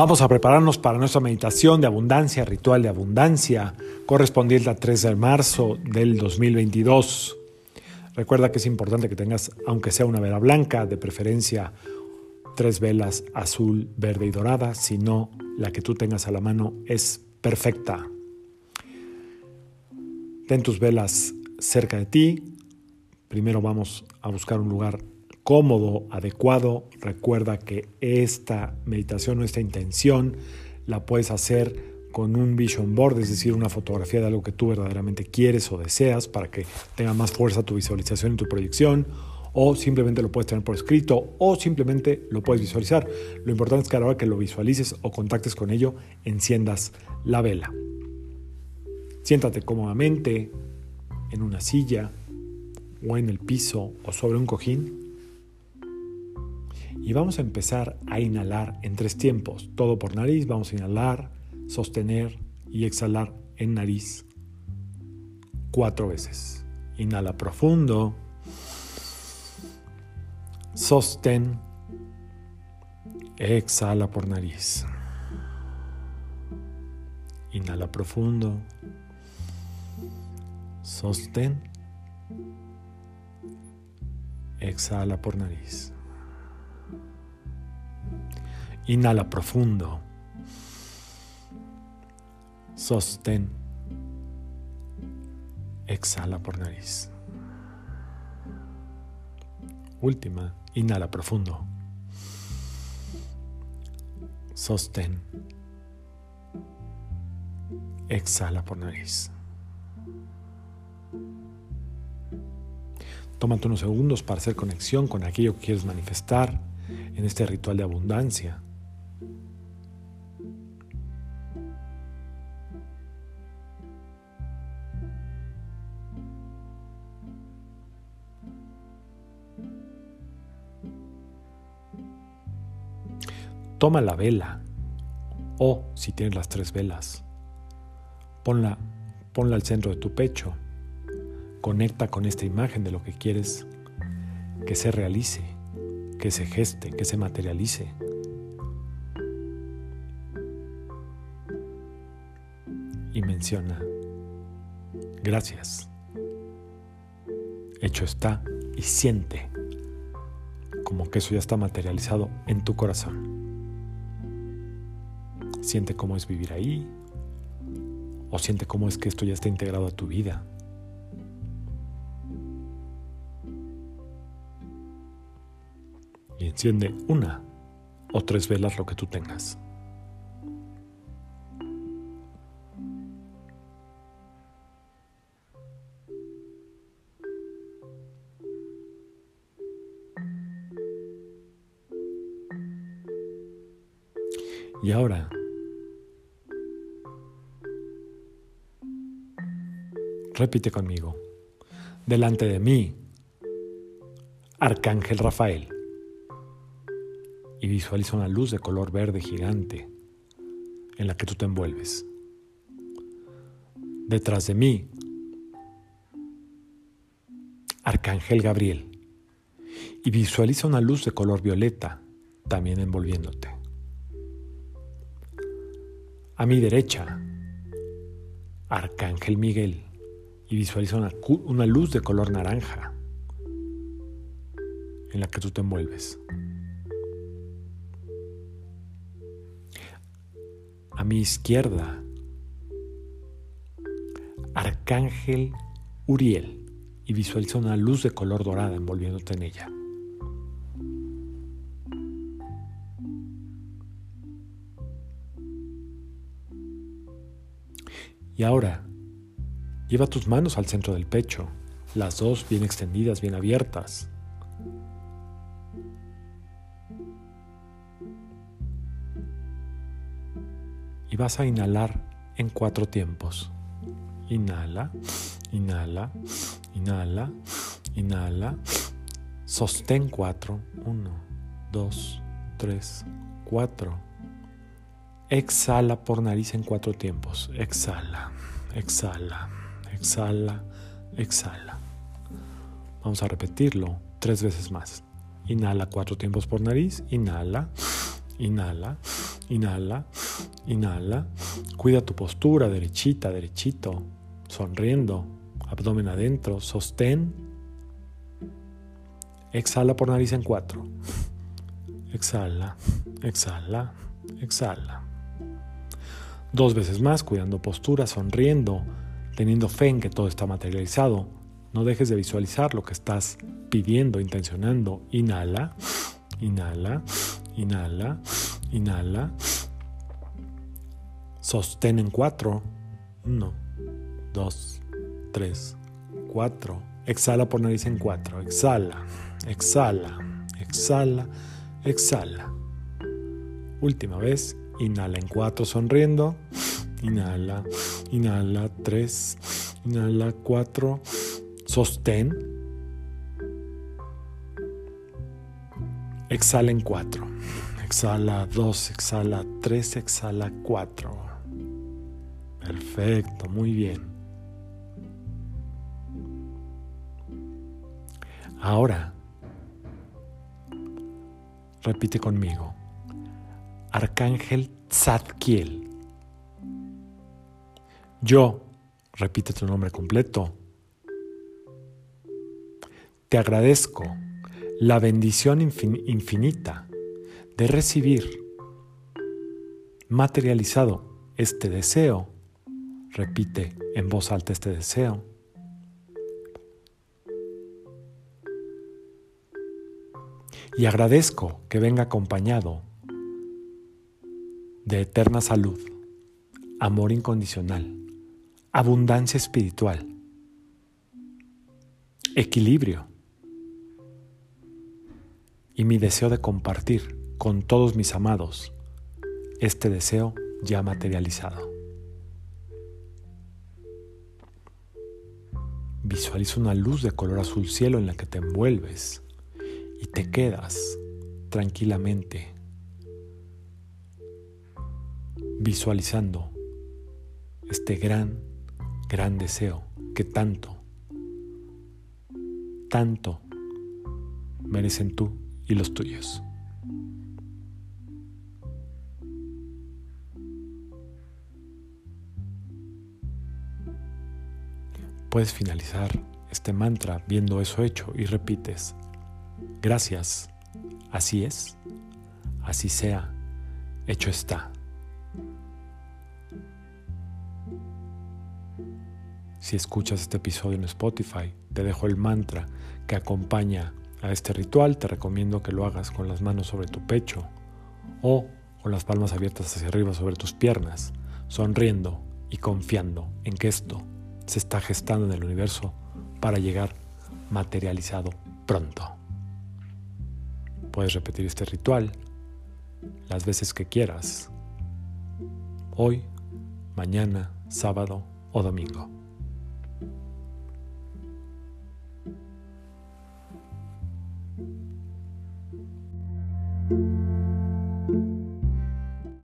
Vamos a prepararnos para nuestra meditación de abundancia, ritual de abundancia, correspondiente al 3 de marzo del 2022. Recuerda que es importante que tengas, aunque sea una vela blanca, de preferencia tres velas azul, verde y dorada, si no, la que tú tengas a la mano es perfecta. Ten tus velas cerca de ti. Primero vamos a buscar un lugar cómodo, adecuado. Recuerda que esta meditación o esta intención la puedes hacer con un vision board, es decir, una fotografía de algo que tú verdaderamente quieres o deseas para que tenga más fuerza tu visualización y tu proyección, o simplemente lo puedes tener por escrito, o simplemente lo puedes visualizar. Lo importante es que a la hora que lo visualices o contactes con ello, enciendas la vela. Siéntate cómodamente en una silla o en el piso o sobre un cojín y vamos a empezar a inhalar en tres tiempos. Todo por nariz, vamos a inhalar, sostener y exhalar en nariz cuatro veces. Inhala profundo, sostén, exhala por nariz. Inhala profundo, sostén, exhala por nariz. Inhala profundo. Sostén. Exhala por nariz. Última. Inhala profundo. Sostén. Exhala por nariz. Tómate unos segundos para hacer conexión con aquello que quieres manifestar en este ritual de abundancia. Toma la vela o, si tienes las tres velas, ponla, ponla al centro de tu pecho. Conecta con esta imagen de lo que quieres que se realice, que se geste, que se materialice. Y menciona, gracias. Hecho está y siente como que eso ya está materializado en tu corazón. Siente cómo es vivir ahí. O siente cómo es que esto ya está integrado a tu vida. Y enciende una o tres velas lo que tú tengas. Y ahora Repite conmigo. Delante de mí, Arcángel Rafael. Y visualiza una luz de color verde gigante en la que tú te envuelves. Detrás de mí, Arcángel Gabriel. Y visualiza una luz de color violeta también envolviéndote. A mi derecha, Arcángel Miguel y visualiza una, luz de color naranja en la que tú te envuelves. A mi izquierda, Arcángel Uriel y visualiza una luz de color dorada envolviéndote en ella. Y ahora, Lleva tus manos al centro del pecho, las dos bien extendidas, bien abiertas. Y vas a inhalar en cuatro tiempos. Inhala, inhala, inhala, inhala. Sostén cuatro. Uno, dos, tres, cuatro. Exhala por nariz en cuatro tiempos. Exhala, exhala exhala, exhala. Vamos a repetirlo tres veces más. Inhala cuatro tiempos por nariz, inhala, Inhala, inhala, inhala. Cuida tu postura, derechita, derechito, sonriendo, abdomen adentro, sostén. Exhala por nariz en cuatro. Exhala, exhala, exhala. Dos veces más, cuidando postura, sonriendo, teniendo fe en que todo está materializado. No dejes de visualizar lo que estás pidiendo, intencionando. Inhala, inhala, inhala, inhala. Sostén en cuatro. Uno, dos, tres, cuatro. Exhala por nariz en cuatro. Exhala, exhala, exhala, exhala. Última vez. Inhala en cuatro sonriendo. Inhala, inhala tres, inhala cuatro. Sostén. Exhala en cuatro. Exhala dos, exhala tres, exhala cuatro. Perfecto, muy bien. Ahora, repite conmigo. Arcángel Tzadkiel. Yo, repite tu nombre completo, te agradezco la bendición infinita de recibir materializado este deseo. Repite en voz alta este deseo. Y agradezco que venga acompañado de eterna salud, amor incondicional, abundancia espiritual, equilibrio y mi deseo de compartir con todos mis amados este deseo ya materializado. Visualiza una luz de color azul cielo en la que te envuelves y te quedas tranquilamente visualizando este gran, gran deseo que tanto, tanto merecen tú y los tuyos. Puedes finalizar este mantra viendo eso hecho y repites, gracias, así es, así sea, hecho está. Si escuchas este episodio en Spotify, te dejo el mantra que acompaña a este ritual. Te recomiendo que lo hagas con las manos sobre tu pecho o con las palmas abiertas hacia arriba sobre tus piernas, sonriendo y confiando en que esto se está gestando en el universo para llegar materializado pronto. Puedes repetir este ritual las veces que quieras, hoy, mañana, sábado o domingo.